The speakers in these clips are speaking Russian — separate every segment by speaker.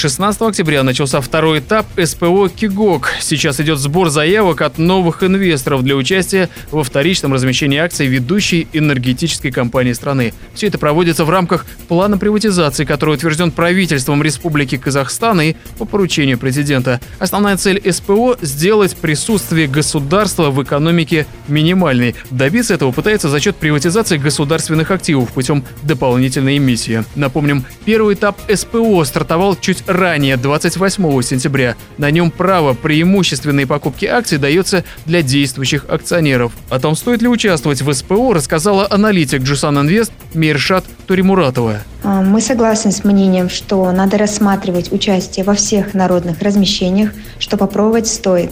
Speaker 1: 16 октября начался второй этап СПО «Кигок». Сейчас идет сбор заявок от новых инвесторов для участия во вторичном размещении акций ведущей энергетической компании страны. Все это проводится в рамках плана приватизации, который утвержден правительством Республики Казахстан и по поручению президента. Основная цель СПО – сделать присутствие государства в экономике минимальной. Добиться этого пытается за счет приватизации государственных активов путем дополнительной эмиссии. Напомним, первый этап СПО стартовал чуть ранее, 28 сентября. На нем право преимущественной покупки акций дается для действующих акционеров. О том, стоит ли участвовать в СПО, рассказала аналитик Джусан Инвест Миршат Туримуратова.
Speaker 2: А, мы согласны с мнением, что надо рассматривать участие во всех народных размещениях, что попробовать стоит.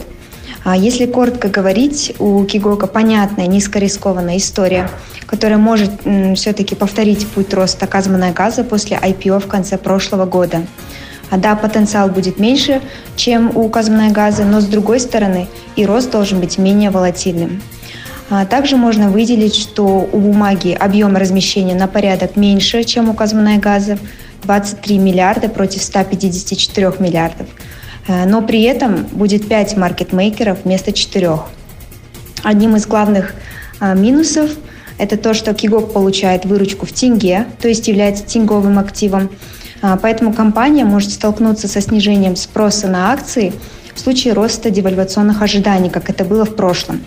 Speaker 2: А если коротко говорить, у Кигока понятная, низкорискованная история, которая может все-таки повторить путь роста казмана газа после IPO в конце прошлого года. А да, потенциал будет меньше, чем у газа, но с другой стороны и рост должен быть менее волатильным. А также можно выделить, что у бумаги объем размещения на порядок меньше, чем у газа, 23 миллиарда против 154 миллиардов. Э, но при этом будет 5 маркетмейкеров вместо 4. Одним из главных а, минусов – это то, что Кигок получает выручку в тенге, то есть является тенговым активом, поэтому компания может столкнуться со снижением спроса на акции в случае роста девальвационных ожиданий, как это было в прошлом.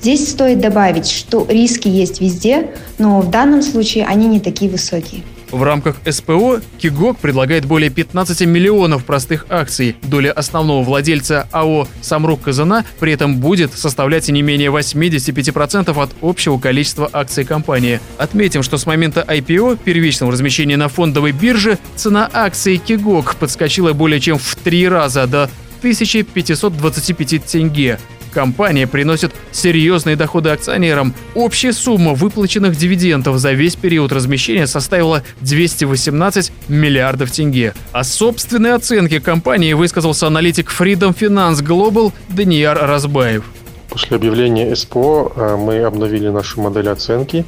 Speaker 2: Здесь стоит добавить, что риски есть везде, но в данном случае они не такие высокие.
Speaker 1: В рамках СПО Кигок предлагает более 15 миллионов простых акций. Доля основного владельца АО «Самрук Казана» при этом будет составлять не менее 85% от общего количества акций компании. Отметим, что с момента IPO, первичного размещения на фондовой бирже, цена акций Кигок подскочила более чем в три раза до 1525 тенге. Компания приносит серьезные доходы акционерам. Общая сумма выплаченных дивидендов за весь период размещения составила 218 миллиардов тенге. О собственной оценке компании высказался аналитик Freedom Finance Global Данияр Разбаев.
Speaker 3: После объявления СПО э, мы обновили нашу модель оценки,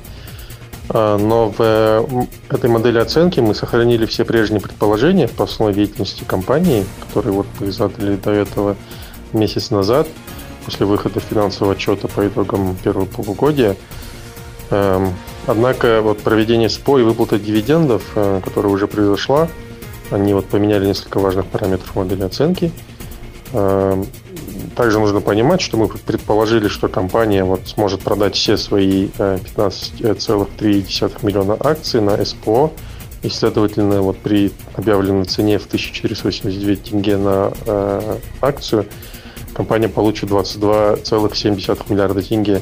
Speaker 3: э, но в этой модели оценки мы сохранили все прежние предположения по основной деятельности компании, которые вот вы задали до этого месяц назад – после выхода финансового отчета по итогам первого полугодия. Эм, однако вот проведение СПО и выплата дивидендов, э, которая уже произошла, они вот поменяли несколько важных параметров модели оценки. Эм, также нужно понимать, что мы предположили, что компания вот сможет продать все свои 15,3 э, миллиона акций на СПО, и, следовательно, вот при объявленной цене в 1489 тенге на э, акцию – компания получит 22,7 миллиарда тенге.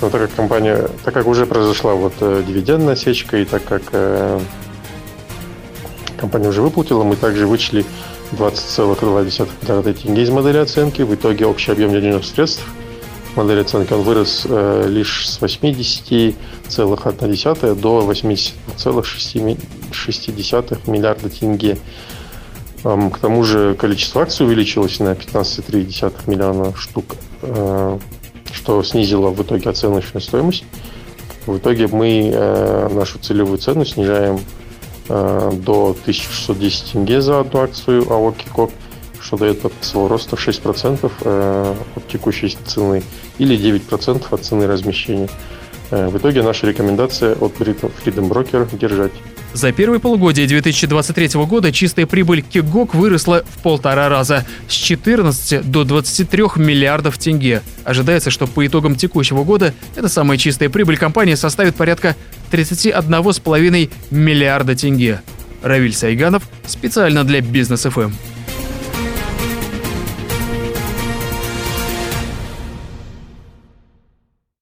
Speaker 3: Но так как компания, так как уже произошла вот э, дивидендная сечка, и так как э, компания уже выплатила, мы также вычли 20,2 миллиарда тенге из модели оценки. В итоге общий объем денежных средств модели оценки он вырос э, лишь с 80,1 до 80,6 миллиарда тенге. К тому же количество акций увеличилось на 15,3 миллиона штук, э, что снизило в итоге оценочную стоимость. В итоге мы э, нашу целевую цену снижаем э, до 1610 тенге за одну акцию АО Кикоп, что дает потенциал роста 6% от текущей цены или 9% от цены размещения. В итоге наша рекомендация от Freedom Broker держать.
Speaker 1: За первые полугодие 2023 года чистая прибыль Кигок выросла в полтора раза с 14 до 23 миллиардов тенге. Ожидается, что по итогам текущего года эта самая чистая прибыль компании составит порядка 31,5 миллиарда тенге. Равиль Сайганов специально для Бизнес ФМ.